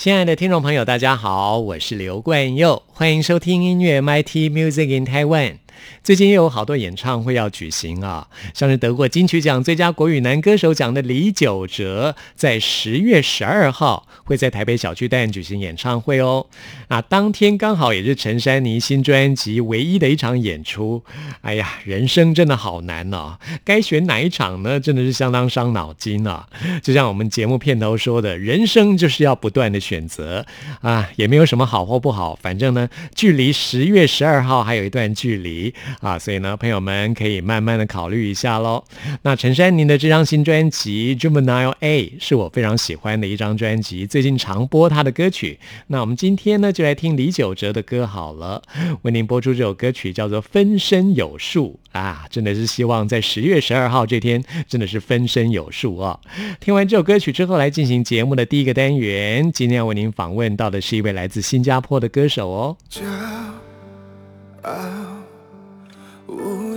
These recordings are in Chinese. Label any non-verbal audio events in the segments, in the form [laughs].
亲爱的听众朋友，大家好，我是刘冠佑，欢迎收听音乐 MIT Music in Taiwan。最近又有好多演唱会要举行啊，像是得过金曲奖最佳国语男歌手奖的李玖哲，在十月十二号会在台北小巨蛋举行演唱会哦。那当天刚好也是陈珊妮新专辑唯一的一场演出。哎呀，人生真的好难哦，该选哪一场呢？真的是相当伤脑筋啊。就像我们节目片头说的，人生就是要不断的选择啊，也没有什么好或不好，反正呢，距离十月十二号还有一段距离。啊，所以呢，朋友们可以慢慢的考虑一下喽。那陈珊妮的这张新专辑《Juvenile A》是我非常喜欢的一张专辑，最近常播他的歌曲。那我们今天呢，就来听李玖哲的歌好了，为您播出这首歌曲叫做《分身有术》啊，真的是希望在十月十二号这天真的是分身有术啊。听完这首歌曲之后，来进行节目的第一个单元，今天要为您访问到的是一位来自新加坡的歌手哦。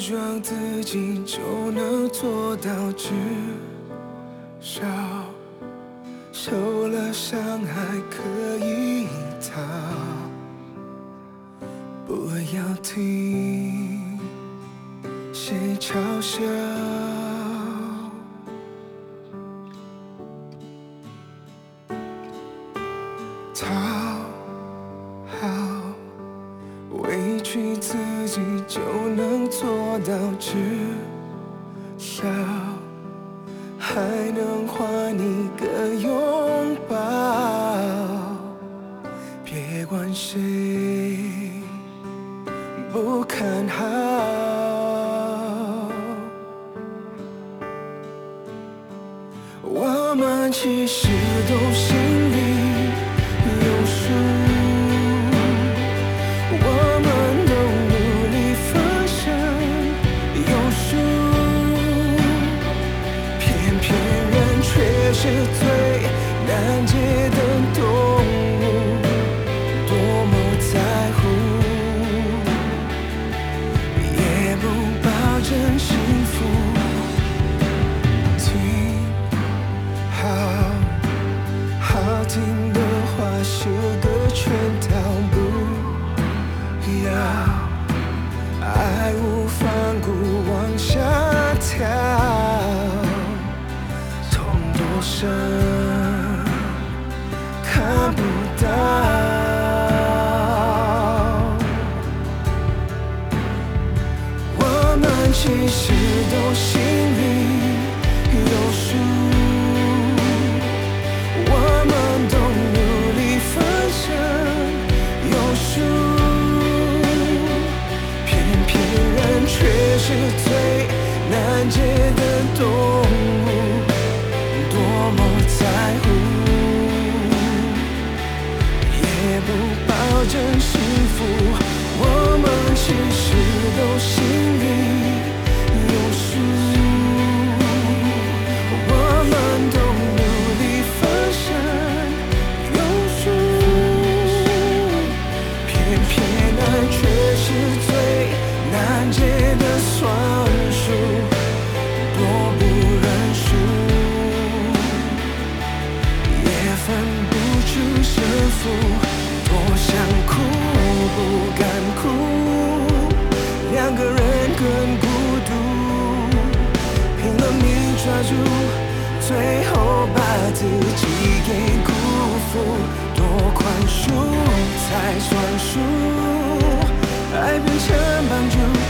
装自己就能做到，至少受了伤还可以逃。不要听谁嘲笑。许自己就能做到至少还能换一个拥抱别管谁不看好我们其实都心里是最难解的痛多宽恕才算数？爱变成帮助。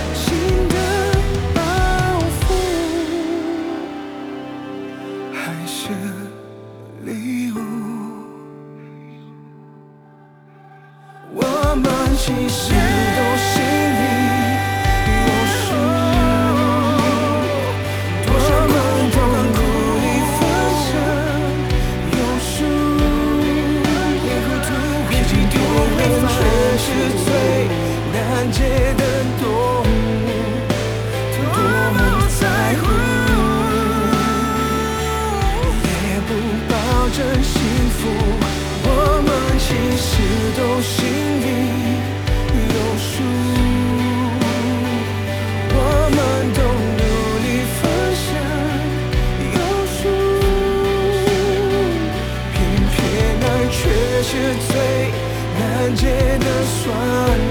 难解的算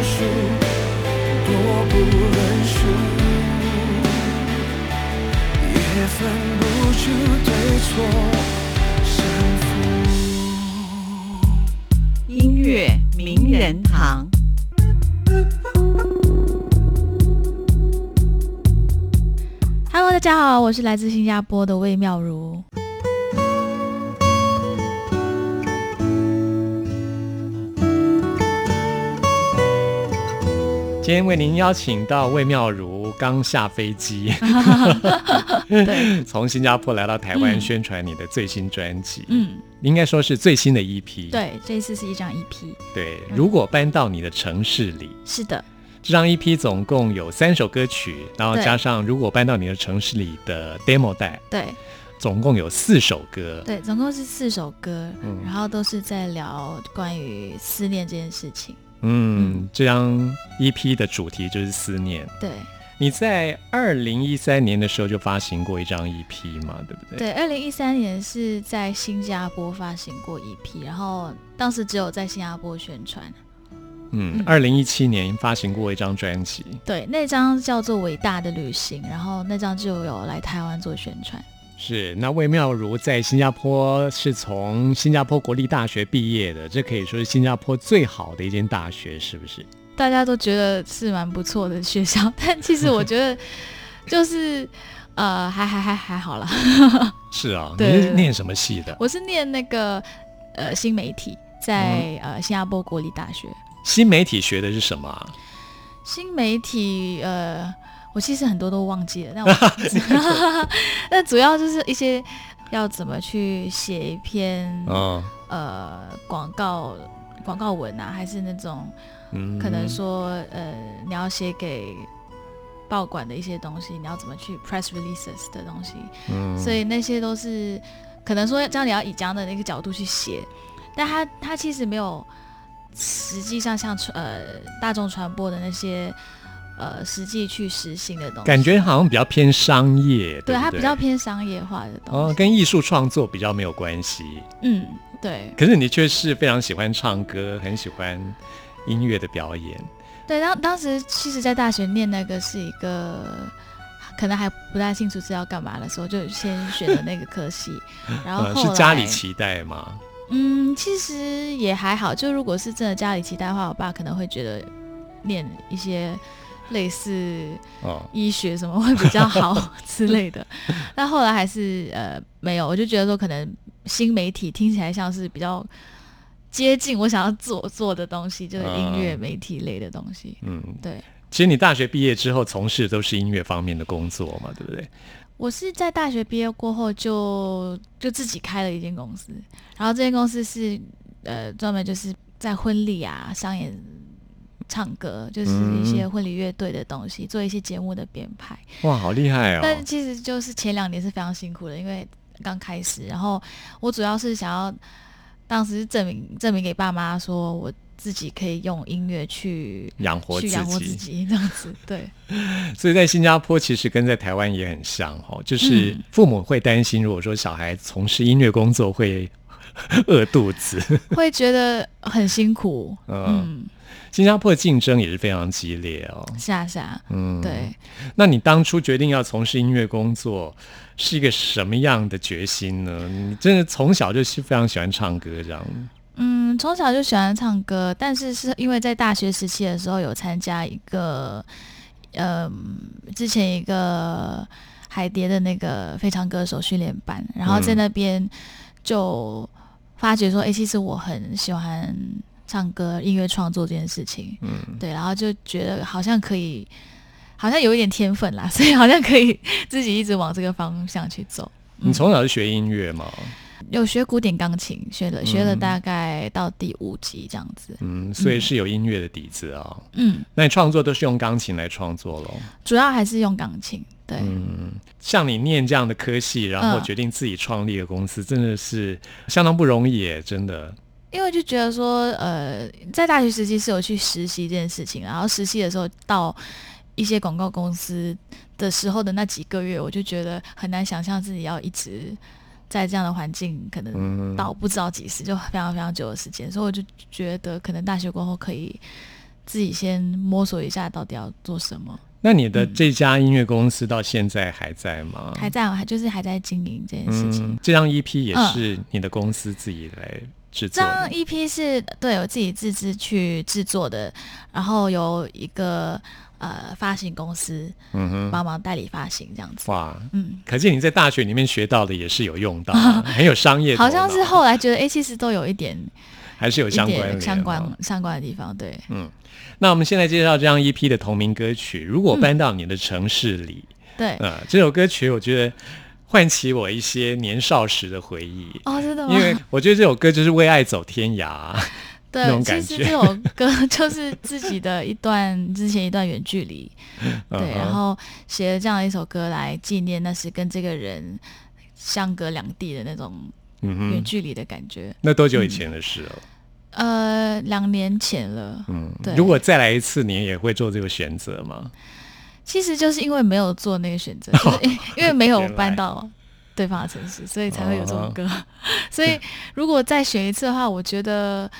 术，多不认输，也分不出对错胜负。音乐名人堂。Hello，大家好，我是来自新加坡的魏妙如。今天为您邀请到魏妙如，刚下飞机，[laughs] 对，从新加坡来到台湾嗯宣传你的最新专辑，嗯，应该说是最新的一批。对，这一次是一张 EP，对，如果搬到你的城市里，是的，这张 EP 总共有三首歌曲，然后加上如果搬到你的城市里的 demo 带，对。总共有四首歌。对，总共是四首歌，嗯。然后都是在聊关于思念这件事情。嗯，这张 EP 的主题就是思念。对你在二零一三年的时候就发行过一张 EP 嘛，对不对？对，二零一三年是在新加坡发行过 EP，然后当时只有在新加坡宣传。嗯嗯，二零一七年发行过一张专辑。对，那张叫做《伟大的旅行》，然后那张就有来台湾做宣传。是，那魏妙如在新加坡是从新加坡国立大学毕业的，这可以说是新加坡最好的一间大学，是不是？大家都觉得是蛮不错的学校，[laughs] 但其实我觉得就是呃，还还还还好啦。[laughs] 是啊，你是念什么系的？我是念那个呃新媒体，在、呃新加坡国立大学。新媒体学的是什么啊？新媒体呃，我其实很多都忘记了，但我 [laughs] 但主要就是一些要怎么去写一篇、嗯呃广告广告文啊，还是那种嗯可能说呃你要写给报馆的一些东西，你要怎么去 press releases 的东西，嗯。所以那些都是可能说这样你要以这样的那个角度去写，但他他其实没有实际上像传呃大众传播的那些呃实际去实行的东西，感觉好像比较偏商业，对它比较偏商业化的东西哦，西，跟艺术创作比较没有关系。嗯对可是你却是非常喜欢唱歌，很喜欢音乐的表演。对，当当时其实，在大学念那个是一个。可能还不太清楚是要干嘛的时候，就先选了那个科系，[laughs] 然后是家里期待吗？嗯，其实也还好。就如果是真的家里期待的话，我爸可能会觉得念一些类似哦，医学什么会比较好 [laughs] 之类的。但后来还是呃没有，我就觉得说可能新媒体听起来像是比较接近我想要做做的东西，就是音乐嗯媒体类的东西。嗯，对其实你大学毕业之后从事都是音乐方面的工作嘛，对不对？我是在大学毕业过后就就自己开了一间公司，然后这间公司是呃专门就是在婚礼啊、商演、唱歌，就是一些婚礼乐队的东西，做一些节目的编排。哇，好厉害哦！但其实就是前两年是非常辛苦的，因为刚开始，然后我主要是想要当时证明证明给爸妈说我自己可以用音乐去养活自去养活自己，己这样子，[laughs] 对。所以在新加坡其实跟在台湾也很像哦，就是嗯父母会担心，如果说小孩从事音乐工作会饿肚子。会觉得很辛苦，嗯 [laughs] 嗯，新加坡的竞争也是非常激烈哦。是啊是啊，嗯，。对，那你当初决定要从事音乐工作，是一个什么样的决心呢？你真的从小就是非常喜欢唱歌这样。嗯，从小就喜欢唱歌，但是是因为在大学时期的时候有参加一个，呃，之前一个海蝶的那个非常歌手训练班，然后在嗯那边就发觉说，哎、其实我很喜欢唱歌、音乐创作这件事情。嗯，对，然后就觉得好像可以，好像有一点天分啦，所以好像可以自己一直往这个方向去走。你从小是学音乐吗？有学古典钢琴，学了学了大概到第五级这样子。嗯，所以是有音乐的底子啊。嗯，那你创作都是用钢琴来创作咯？主要还是用钢琴。对，嗯，像你念这样的科系，然后嗯决定自己创立的公司，真的是相当不容易耶，真的。因为就觉得说，呃，在大学时期是有去实习这件事情，然后实习的时候到一些广告公司的时候的那几个月，我就觉得很难想象自己要一直在这样的环境，可能嗯，到不知道几时，就非常非常久的时间，所以我就觉得可能大学过后可以自己先摸索一下到底要做什么。那你的这家音乐公司到现在还在吗？还在，还就是还在经营这件事情。嗯，这张 EP 也嗯是你的公司自己来制这张。EP 是对我自己自制去制作的，然后由一个呃发行公司嗯哼，帮忙代理发行这样子。哇，嗯，可见你在大学里面学到的也是有用到啊，[laughs] 很有商业，好像是后来觉得，哎、其实都有一点还是有相关相关哦。相关的地方。对，嗯。那我们现在介绍这张 EP 的同名歌曲《如果搬到你的城市里》对，呃，这首歌曲我觉得唤起我一些年少时的回忆。哦，真的吗？因为我觉得这首歌就是为爱走天涯，对，[laughs] 其实这首歌 [laughs] 就是自己的一段之前一段远距离，[laughs] 对，然后写了这样一首歌来纪念那是跟这个人相隔两地的那种远距离的感觉。那多久以前的事了？呃，两年前了，嗯，对如果再来一次，你也会做这个选择吗？其实就是因为没有做那个选择，[laughs] 就是因因为没有搬到对方的城市，所以才会有这哦首歌。[laughs] 所以如果再选一次的话，我觉得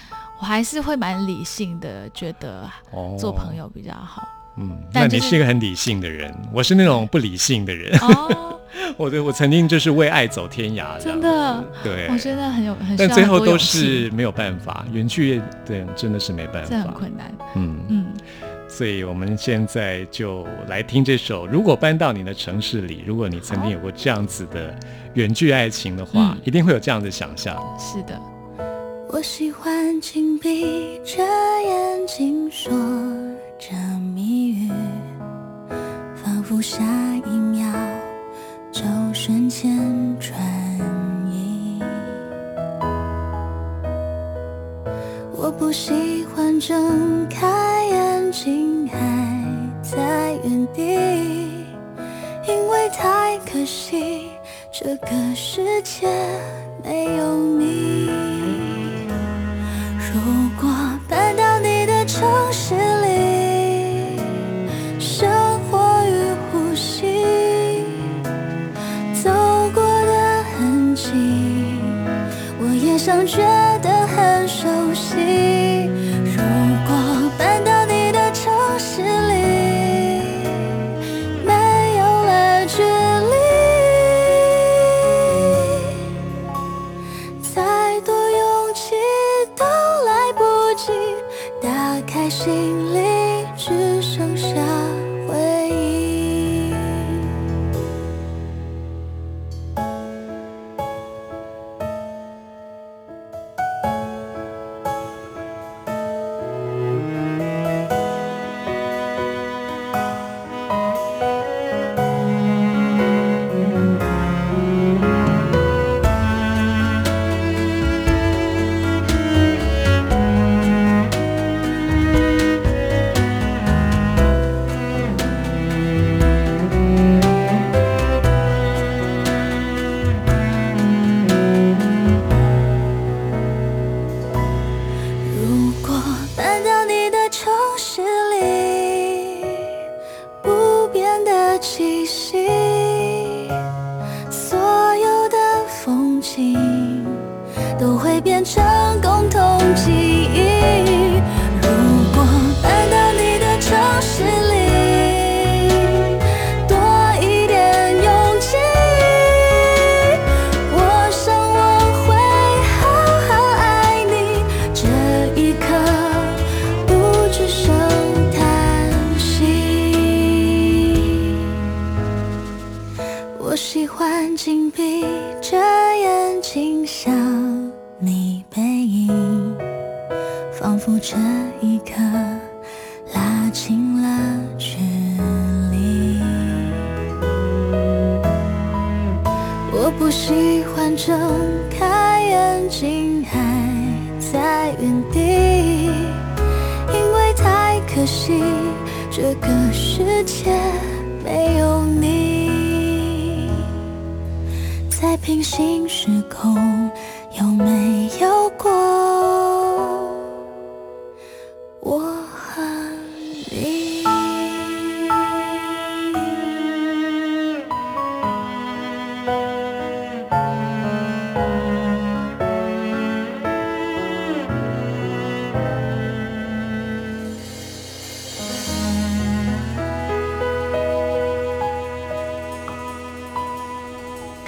我还是会蛮理性的，觉得哦，做朋，友比较好。嗯，那你是是一个很理性的人，我是那种不理性的人。哦，[laughs] 我对我曾经就是为爱走天涯真的？对，我觉得很有很需但最后都是没有办法，远距对真的是没办法。这很，困难。嗯，嗯，所以我们现在就来听这首《如果搬到你的城市里》，如果你曾经有过这样子的远距爱情的话，嗯一定会有这样的想象。是的。我喜欢紧闭着眼睛说着谜语，仿佛下一秒就瞬间转移。我不喜欢睁开心还在原地，因为太可惜，这个世界没有你。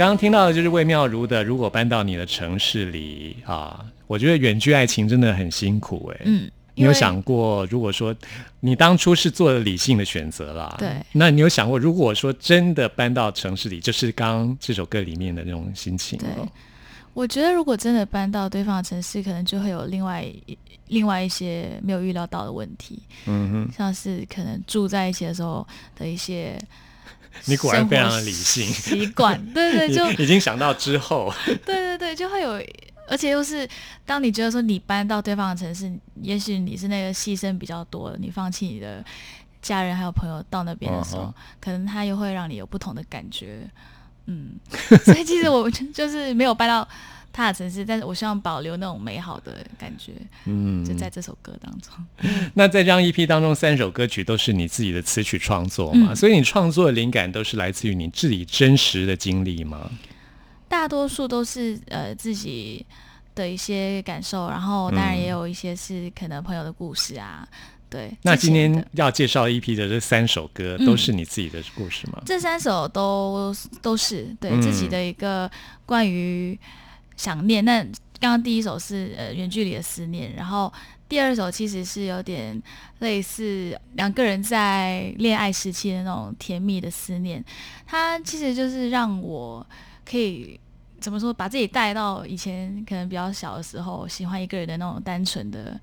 刚刚听到的就是魏妙如的《如果搬到你的城市里》啊，我觉得远距爱情真的很辛苦哎、嗯，你有想过，如果说你当初是做了理性的选择啦，对。那你有想过，如果说真的搬到城市里，就是刚刚这首歌里面的那种心情对。哦。我觉得如果真的搬到对方的城市，可能就会有另外另外一些没有预料到的问题，嗯哼，像是可能住在一起的时候的一些 [laughs] 你果然非常的理性。[laughs] 习惯，对对，[laughs] 就已已经想到之后，对对对，就会有，而且又是当你觉得说你搬到对方的城市，也许你是那个牺牲比较多的，你放弃你的家人还有朋友到那边的时候，可能他又会让你有不同的感觉，嗯，所以其实我就就是没有搬到他的城市，但是我希望保留那种美好的感觉，嗯，就在这首歌当中。[laughs] 那在这张 EP 当中，三首歌曲都是你自己的词曲创作嘛，嗯所以你创作的灵感都是来自于你自己真实的经历吗？大多数都是呃自己的一些感受，然后当然嗯也有一些是可能朋友的故事啊。对，那今天要介绍 EP 的这三首歌，嗯都是你自己的故事吗？这三首都都是对嗯自己的一个关于想念。那刚刚第一首是呃远距离的思念，然后第二首其实是有点类似两个人在恋爱时期的那种甜蜜的思念。它其实就是让我可以怎么说，把自己带到以前可能比较小的时候，喜欢一个人的那种单纯的。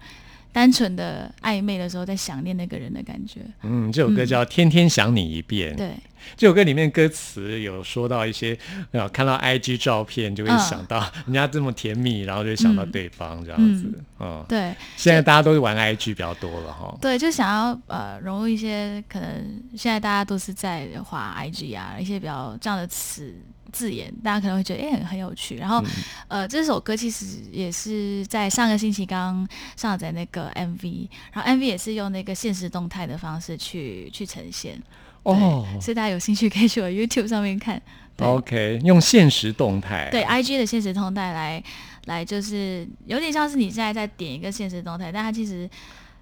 单纯的暧昧的时候，在想念那个人的感觉，嗯，这首歌叫《天天想你一遍》。对，这首歌里面歌词有说到一些，呃，看到 IG 照片就会嗯想到 [laughs] 人家这么甜蜜，然后就会想到对方这样子。嗯，对，现在大家都是玩 IG 比较多了哈。对，就想要呃融入一些可能现在大家都是在滑 IG 啊，一些比较这样的词字眼，大家可能会觉得哎、很很有趣。然后、呃这首歌其实也是在上个星期刚上载那个 MV，然后 MV 也是用那个现实动态的方式去去呈现。对哦所以大家有兴趣可以去我 YouTube 上面看。，OK，用现实动态。对 IG 的现实动态来来，就是有点像是你现在在点一个现实动态，但它其实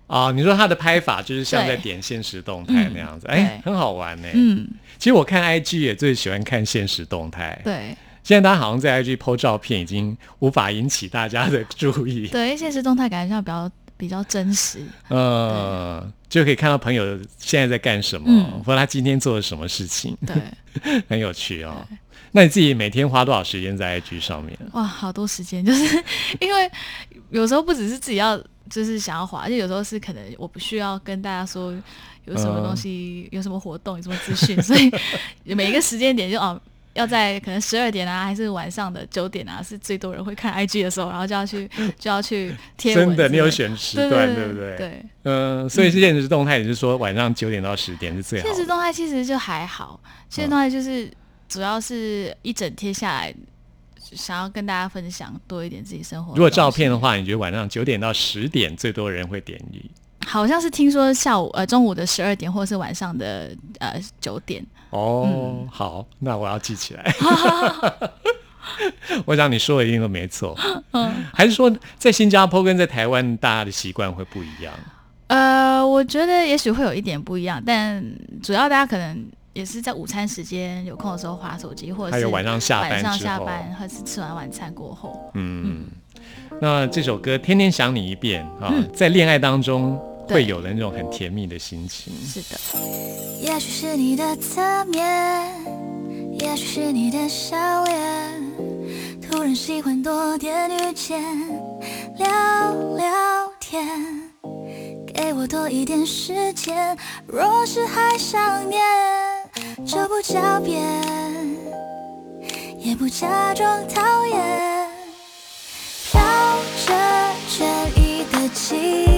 啊，你说它的拍法就是像在点现实动态嗯那样子，哎、对很好玩呢。嗯其实我看 IG 也最喜欢看现实动态。对现在大家好像在 IG PO 照片，已经无法引起大家的注意。对，现实动态感觉上比较比较真实。呃，就可以看到朋友现在在干什么，嗯或者他今天做了什么事情，对，[laughs] 很有趣哦。那你自己每天花多少时间在 IG 上面？哇，好多时间，就是 [laughs] 因为有时候不只是自己要，就是想要滑，而且有时候是可能我不需要跟大家说有什么东西、有什么活动、有什么资讯，所以 [laughs] 每一个时间点就哦。要在可能十二点啊，还是晚上的九点啊，是最多人会看 [laughs] IG 的时候，然后就要去 [laughs] 就要去贴。真的，你有选时段，对不对？。对，嗯、所以是现实动态，也是说晚上九点到十点是最好的。现实动态其实就还好，现实动态就是主要是一整天下来，想要跟大家分享多一点自己生活。如果照片的，话，你觉得晚上九点到十点最多人会点击？好像是听说下午呃中午的十二点，或者是晚上的呃九点。哦，嗯好，那我要记起来。[laughs] 我想你说的一定都没错，嗯还是说在新加坡跟在台湾大家的习惯会不一样？呃，我觉得也许会有一点不一样，但主要大家可能也是在午餐时间有空的时候划手机，或者是还有晚上下班晚上下班，或者是吃完晚餐过后。嗯，那这首歌《天天想你一遍》啊，嗯在恋爱当中会有的那种很甜蜜的心情。是的，也许是你的侧面，也许是你的笑脸，突然喜欢多点遇见，聊聊天，给我多一点时间。若是还想念，就不狡辩，也不假装讨厌。飘着倦意的季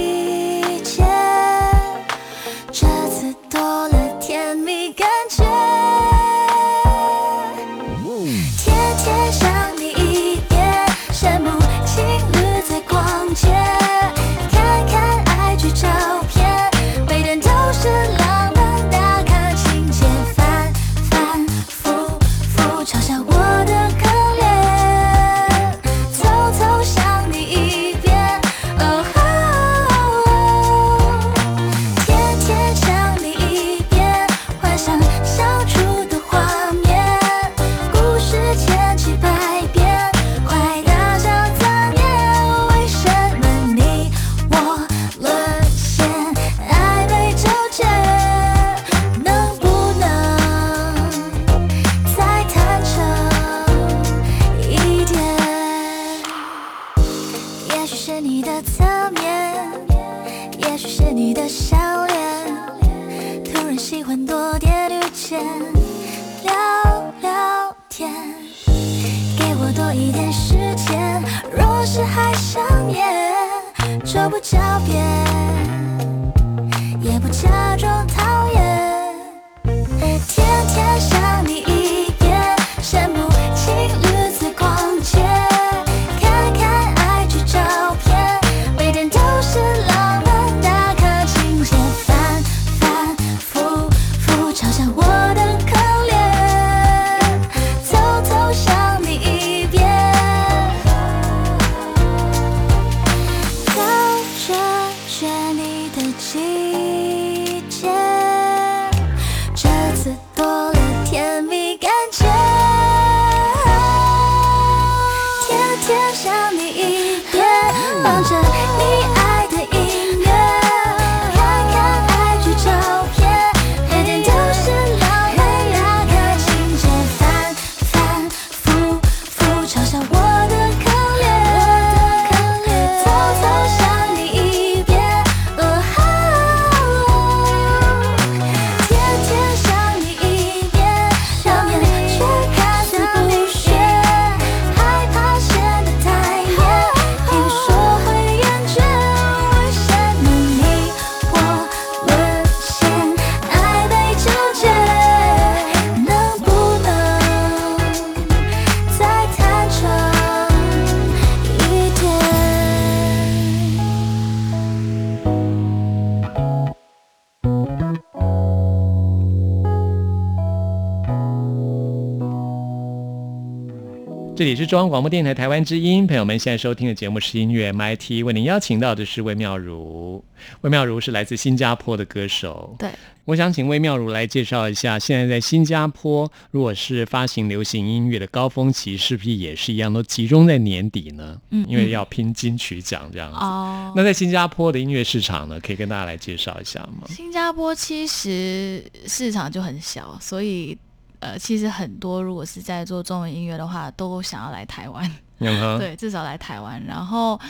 这里是中央广播电台台湾之音，朋友们现在收听的节目是音乐 MIT，为您邀请到的是魏妙如。魏妙如是来自新加坡的歌手。对，我想请魏妙如来介绍一下，现在在新加坡，如果是发行流行音乐的高峰期，是不是也是一样，都集中在年底呢？嗯因为要拼金曲奖这样子。哦，那在新加坡的音乐市场呢，可以跟大家来介绍一下吗？新加坡其实市场就很小，所以呃，其实很多如果是在做中文音乐的话，都想要来台湾。[laughs] 对，至少来台湾，然后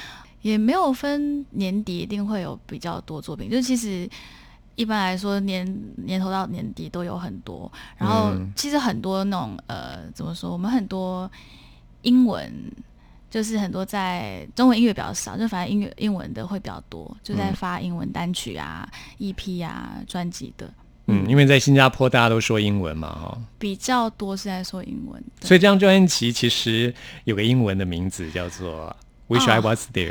也没有分年底一定会有比较多作品，就其实一般来说年年头到年底都有很多，然后嗯。其实很多那种呃怎么说，我们很多英文。就是很多在中文音乐比较少，就反正音乐英文的会比较多，就在嗯。发英文单曲啊、EP 啊、专辑的嗯，因为在新加坡大家都说英文嘛，哈、比较多是在说英文。所以这张专辑其实有个英文的名字叫做《Wish I 哦 Was There》。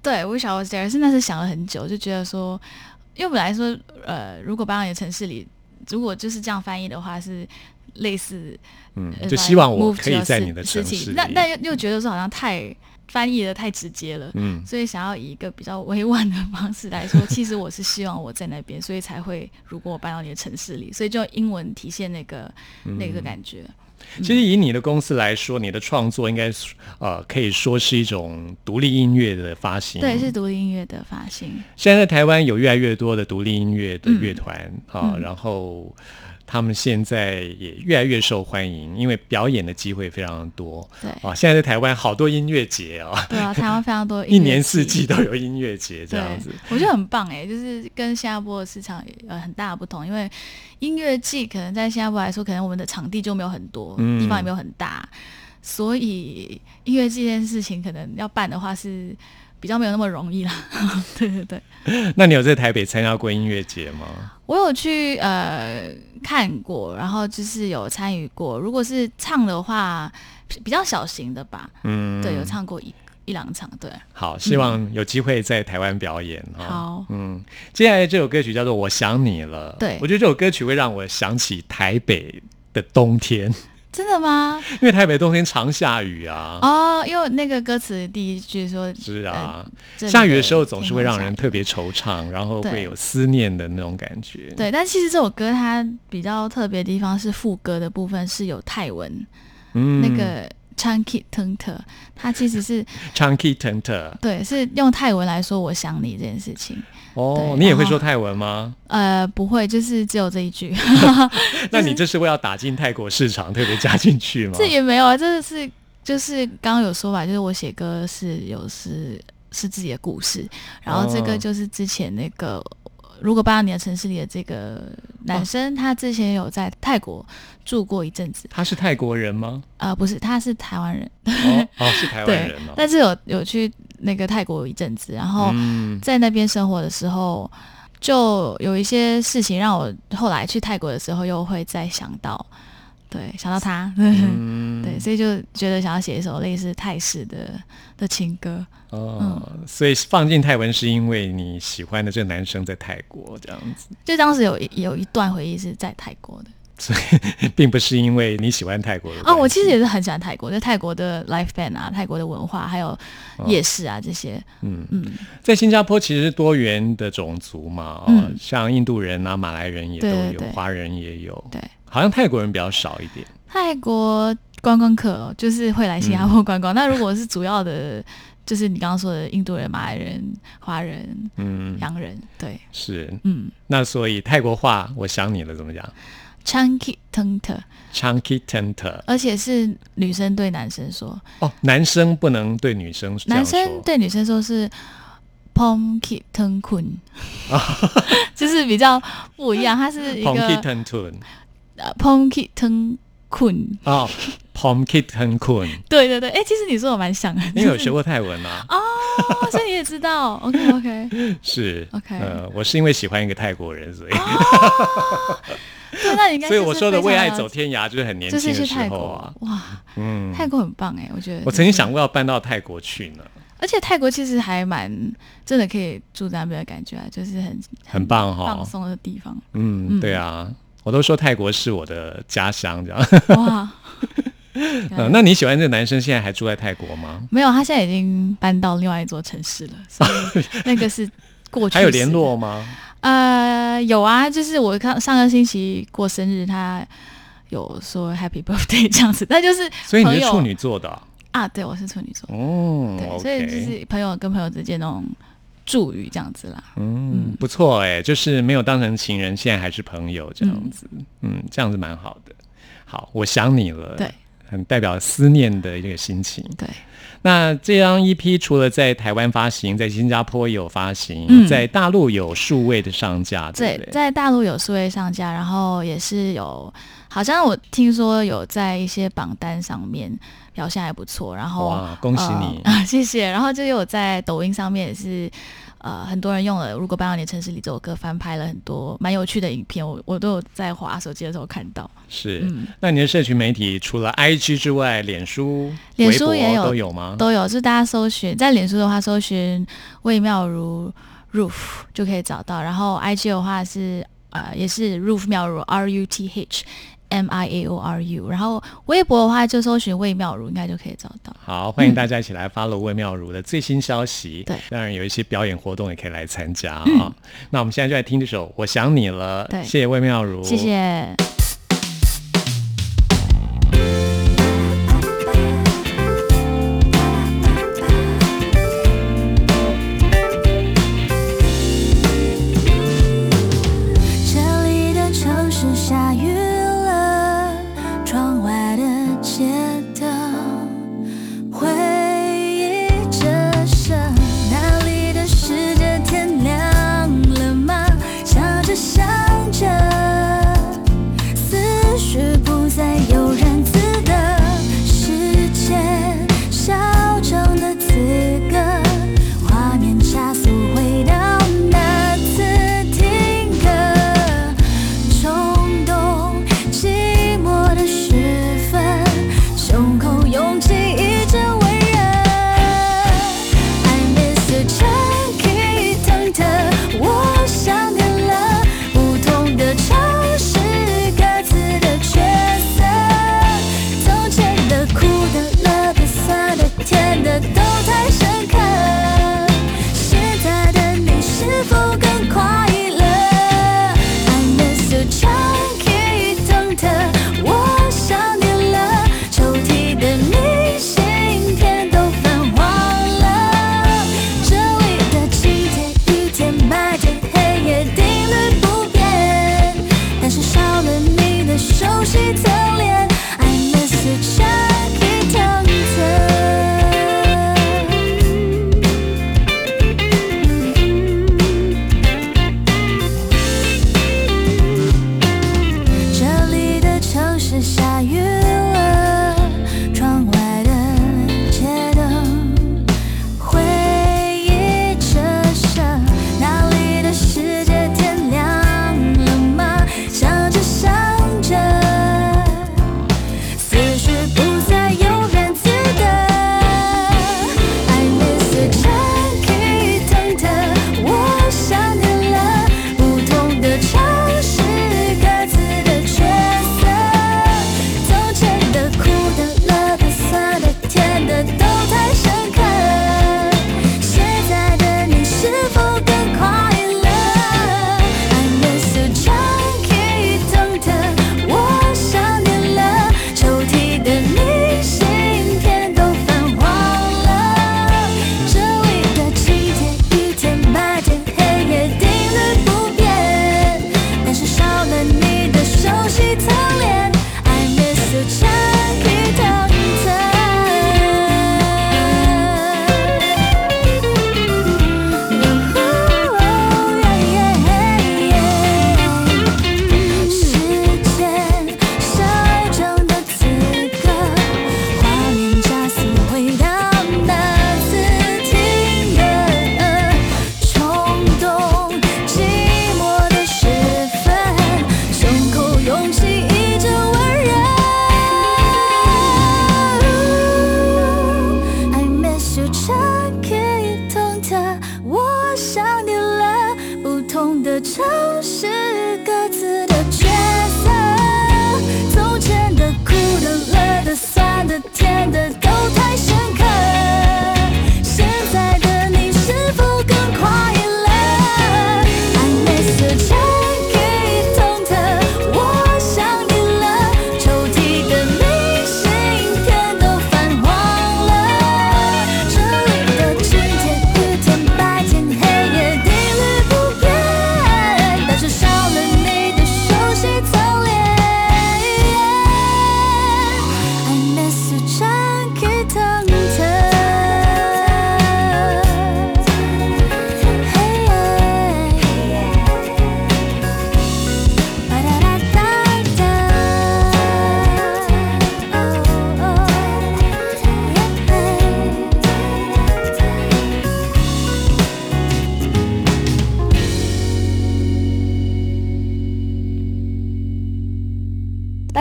对，Wish I Was There，是那是想了很久，就觉得说，因为本来说，呃，如果把你的城市里，如果就是这样翻译的话，是类似，嗯，呃就希望我可以在你的城市里。那但又又觉得说好像太翻译的太直接了，嗯所以想要以一个比较委婉的方式来说，[laughs] 其实我是希望我在那边，所以才会如果我搬到你的城市里，所以就用英文体现那个、那嗯个感觉。其实以你的公司来说，你的创作应该呃可以说是一种独立音乐的发行。对，是独立音乐的发行。现在在台湾有越来越多的独立音乐的乐团、啊，嗯然后他们现在也越来越受欢迎，因为表演的机会非常多。对啊，现在在台湾好多音乐节哦，对啊，台湾非常多 [laughs] 一音乐年四季季都有音乐节这对样子。，我觉得很棒哎，就是跟新加坡的市场呃很大的不同，因为音乐季可能在新加坡来说，可能我们的场地就没有很多，嗯地方也没有很大，所以音乐季这件事情可能要办的话是比较没有那么容易啦。[laughs] 对对对，那你有在台北参加过音乐节吗？我有去呃看过，然后就是有参与过。如果是唱的话，比较小型的吧，嗯，对，有唱过一一两场，对。好，希望有机会在台湾表演哈、好。嗯，接下来这首歌曲叫做《我想你了》。对。我觉得这首歌曲会让我想起台北的冬天，真的吗？因为台北冬天常下雨啊。哦，因为那个歌词第一句说，是啊，下雨的时候总是会让人特别惆怅，然后会有思念的那种感觉。对，但其实这首歌它比较特别的地方是副歌的部分是有泰文，嗯那个 Chunky Tenter，它其实是 [laughs] Chunky Tenter，对是用泰文来说我想你这件事情。哦你也会说泰文吗？呃，不会，就是只有这一句，[laughs] 那你这是为了打进泰国市场特别加进去吗？这也没有啊，这是就是刚刚有说吧，就是我写歌是有是是自己的故事，然后这哦个就是之前那个。如果搬到你的城市里的这个男生，他之前有在泰国住过一阵子，他是泰国人吗？呃，不是，他是台湾人，哦哦，是台湾对人哦。但是有有去那个泰国一阵子，然后嗯，在那边生活的时候，就有一些事情让我后来去泰国的时候又会再想到，对，想到他，嗯。[laughs] 对，所以就觉得想要写一首类似泰式的的情歌，哦，所以放进泰文是因为你喜欢的这个男生在泰国这样子，就当时有一有一段回忆是在泰国的。所以并不是因为你喜欢泰国的 [laughs] 哦，我其实也是很喜欢泰国，就泰国的 l i f e band 啊，泰国的文化，还有夜市啊这些，嗯。嗯，在新加坡其实是多元的种族嘛，哦，嗯。像印度人啊、马来人也都有，对对对。华人也有，对，好像泰国人比较少一点。泰国观光客哦就是会来新加坡观光。那如果是主要的，[laughs] 就是你刚刚说的印度人、马来人、华人、嗯，洋人，对，是。嗯。那所以泰国话我想你了怎么讲，chunky t u n t？Chunky tent 而且是女生对男生说，哦，男生不能对女生说。男生对女生说是 pomki t u n kun，[laughs] 就是比较不一样，它是一个 Pomky 个 ten tun 呃 pomki t u n kun，哦，Pomky ten kun，对对对，哎，其实你说我蛮想的，因为有学过泰文啊。[laughs] 哦，所以你也知道，OK OK，是 OK 呃，我是因为喜欢一个泰国人，所以、对，那你应该所以就是我说的为爱走天涯就是很年就是轻的时候啊。哇，嗯，泰国很棒哎，我觉得。我曾经想，过要搬到泰国去呢，而且泰国其实还蛮真的可以住在那边的感觉啊，就是很很棒哈、放松的地方。嗯，嗯。对啊，我都说泰国是我的家乡，这样。哇，呃，[laughs] 那你喜欢这个男生现在还住在泰国吗？没有，他现在已经搬到另外一座城市了，所以 [laughs] 那个是过去。还有联？络吗？呃，有啊，就是我看上个星期过生日，他有说 Happy Birthday [laughs] 这样子，那就是所以你是处女座的啊啊，对，我是处女座，哦对所以就是朋友跟朋友之间那种祝语这样子啦。嗯，不错哎，就是没有当成情人，现在还是朋友这样子，嗯这样子蛮好的。好，我想你了，对，很代表思念的一个心情。对，那这张 EP 除了在台湾发行，在新加坡也有发行，嗯在大陆有数位的上架，对对，对？在大陆有数位上架，然后也是有，好像我听说有在一些榜单上面表现还不错，然后哇，恭喜你！呃 [laughs] 谢谢。然后就有在抖音上面也是，呃，很多人用了《如果搬到你的城市里》这首歌翻拍了很多蛮有趣的影片，我我都有在滑手机的时候看到。是，嗯那你的社群媒体除了 IG 之外，脸书、脸书也有都有吗？都有，就是大家搜寻在脸书的话，搜寻魏妙如 Roof 就可以找到。然后 IG 的话是呃也是 Roof 妙如 R U T H M I A O R U。然后微博的话就搜寻魏妙如，应该就可以找到。好，欢迎大家一起来 follow 魏妙如的最新消息。对当然有一些表演活动也可以来参加啊、[laughs] 那我们现在就来听这首《我想你了》，对谢谢魏妙如，谢。谢。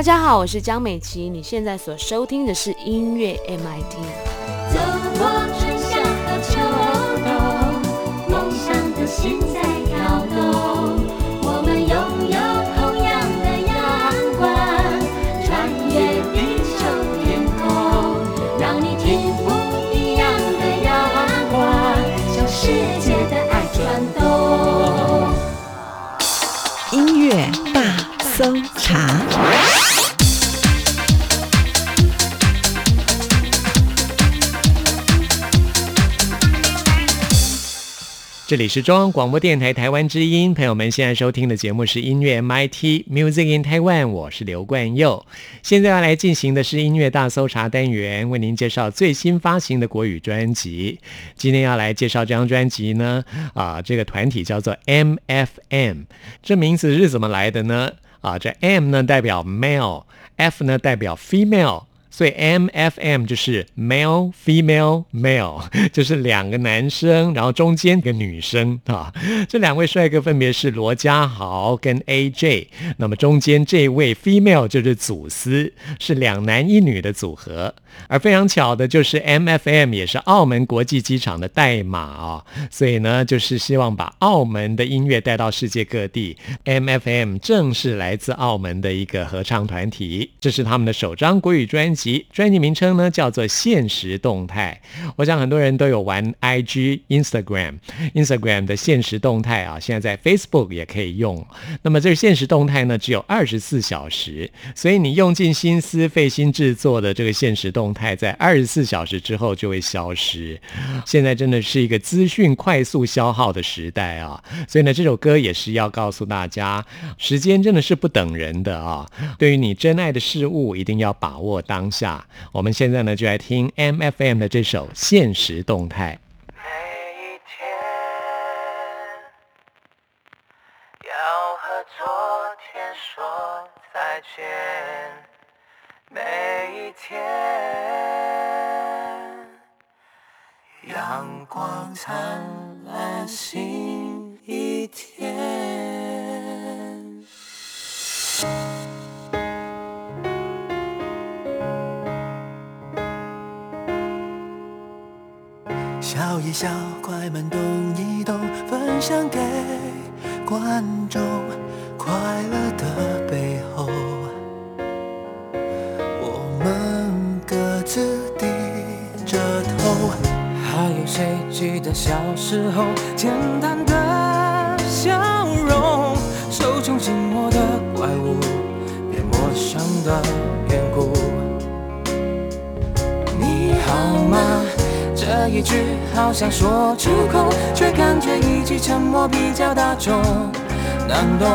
大家好，我是江美琪，你现在所收听的是音乐 MIT。走过春夏和秋冬，梦想的心在跳动。我们拥有同样的阳光，穿越地球天空，让你听不一样的阳光，向世界的爱转动。音乐大搜查。这里是中央广播电台台湾之音，朋友们现在收听的节目是音乐 MIT Music in Taiwan，我是刘冠佑。现在要来进行的是音乐大搜查单元，为您介绍最新发行的国语专辑。今天要来介绍这张专辑呢，啊，这个团体叫做 MFM，这名字是怎么来的呢？啊，这 M 呢代表 male，F 呢代表 female。所以 M F M 就是 male female male，[laughs] 就是两个男生，然后中间一个女生啊。这两位帅哥分别是罗家豪跟 A J，那么中间这位 female 就是祖斯，是两男一女的组合。而非常巧的就是 M F M 也是澳门国际机场的代码啊、所以呢，就是希望把澳门的音乐带到世界各地。M F M 正是来自澳门的一个合唱团体，这是他们的首张国语专辑，专辑名称呢叫做《现实动态》。我想很多人都有玩 I G、Instagram、Instagram 的现实动态啊，现在在 Facebook 也可以用。那么这个现实动态呢，只有二十四小时，所以你用尽心思、费心制作的这个现实动态，在二十四小时之后就会消失。现在真的是一个资讯快速消耗的时代啊，所以呢，这首歌也是要告诉大家，时间真的是不等人的啊。对于你真爱的事物，一定要把握当下。我们现在呢，就来听 M F M 的这首《现实动态》。每一天要和昨天说再见，每一天阳光灿烂新一天。笑一笑，快门动一动，分享给观众。快乐的背后，我们各自低着头。还有谁记得小时候简单的笑容？手中紧握的怪物，别陌生的这一句好想说出口，却感觉一句沉默比较大众。难懂，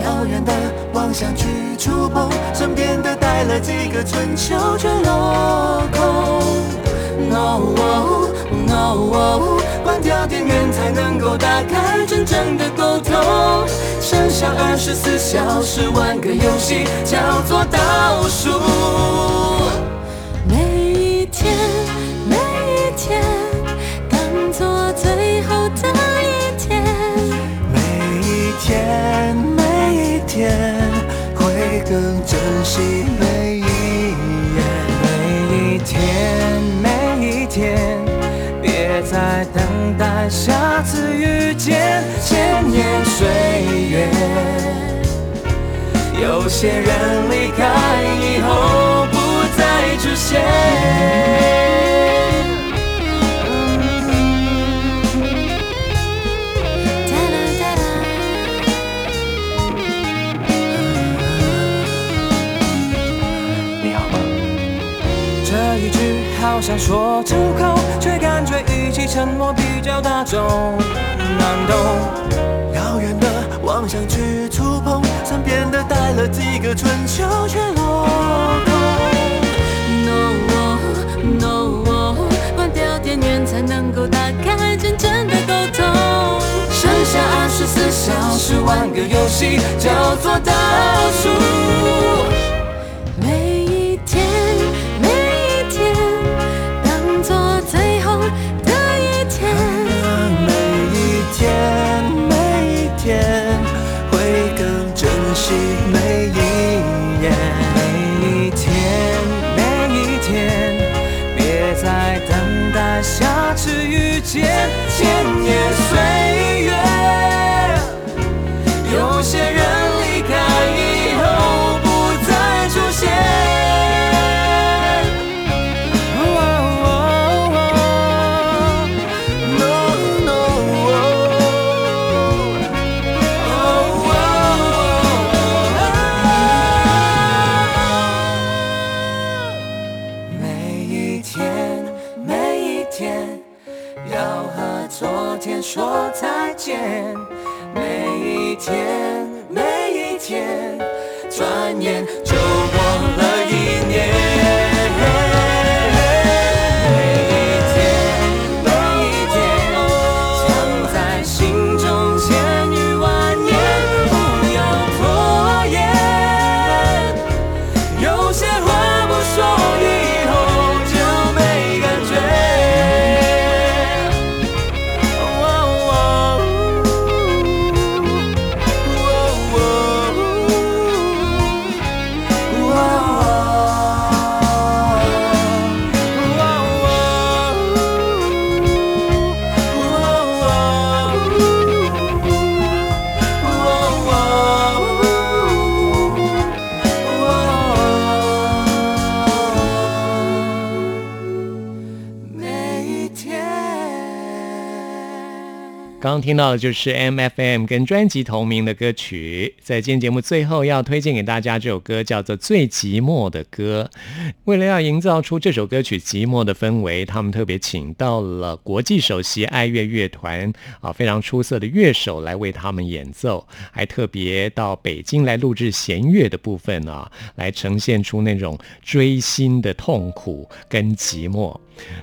遥远的妄想去触碰，身边的待了几个春秋却落空。No No，关掉电源才能够打开真正的沟通。剩下二十四小时玩个游戏，叫做倒数。珍惜每一夜。每一天，每一天，别再等待下次遇见。千年岁月。有些人离开以后不再出现。好想说出口，却感觉语气沉默比较大众，难懂。遥远的妄想去触碰，身边的带了几个春秋却落空。No No，关掉电源才能够打开真正的沟通。剩下二十四小时玩个游戏，叫做倒数。渐渐。听到的就是 M F M 跟专辑同名的歌曲，在今天节目最后要推荐给大家这首歌叫做《最寂寞的歌》。为了要营造出这首歌曲寂寞的氛围，他们特别请到了国际首席爱乐乐团啊非常出色的乐手来为他们演奏，还特别到北京来录制弦乐的部分啊，来呈现出那种追星的痛苦跟寂寞。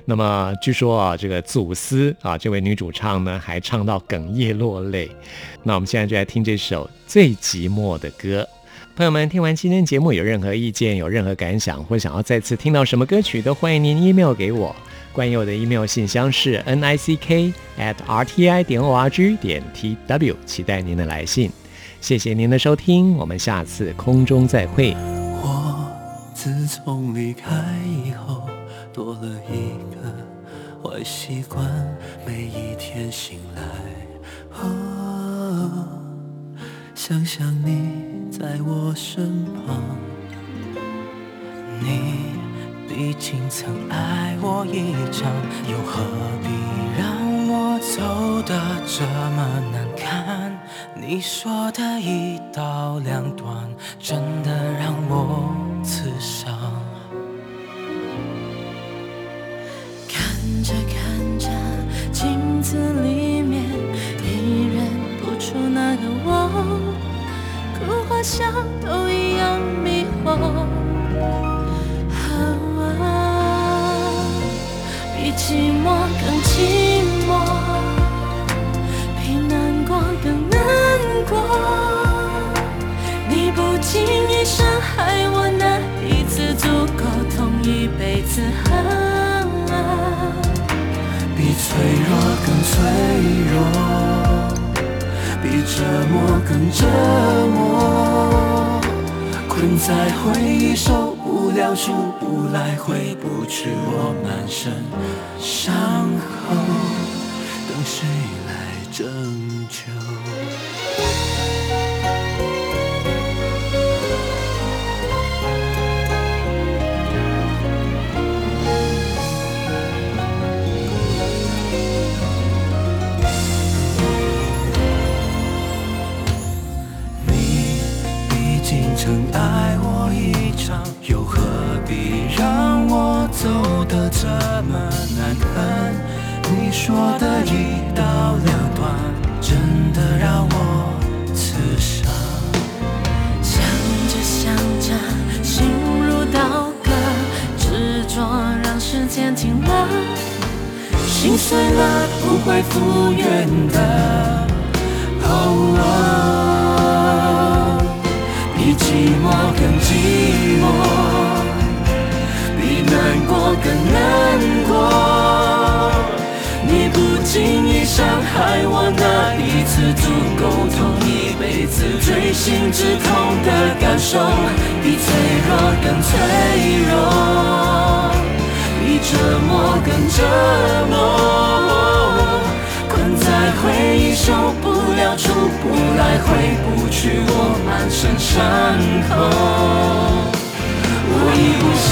那么据说啊，这个祖斯啊，这位女主唱呢，还唱到哽咽落泪。那我们现在就来听这首最寂寞的歌。朋友们，听完今天节目有任何意见、有任何感想，或想要再次听到什么歌曲，都欢迎您 email 给我。关于我的 email 信箱是 n i c k at r t i 点 o r g 点 t w，期待您的来信。谢谢您的收听，我们下次空中再会。我自从离开以后，多了一个坏习惯，每一天醒来，哦，想想你在我身旁，你毕竟曾爱我一场，又何必让我走得这么难看？你说的一刀两断，真的让我刺伤。看着看着，镜子里面已认不出那个我，哭或笑都一样迷惑。啊，比寂寞更寂寞，比难过。更难过。你不经意伤害我那一次，足够痛一辈子。脆弱更脆弱，比折磨更折磨，困在回忆受不了，出不来，回不去，我满身伤口，等谁来拯救？我走得这么难堪？你说的一刀两断，真的让我刺伤。想着想着，心如刀割，执着让时间停了。心碎了不会复原的。哦比寂寞更寂寞，过更难过。你不经意伤害我那一次，足够痛一辈子锥心之痛的感受，比脆弱更脆弱。比折磨更折磨，困在回忆受不了，出不来，回不去，我满身伤口，我已不想。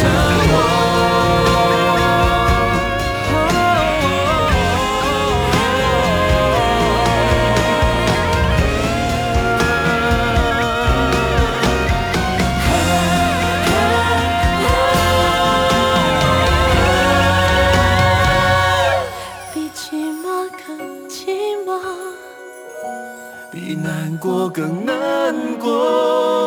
比寂寞更寂寞，比难过更难过。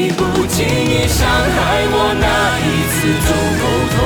你不经意伤害我那一次，足够痛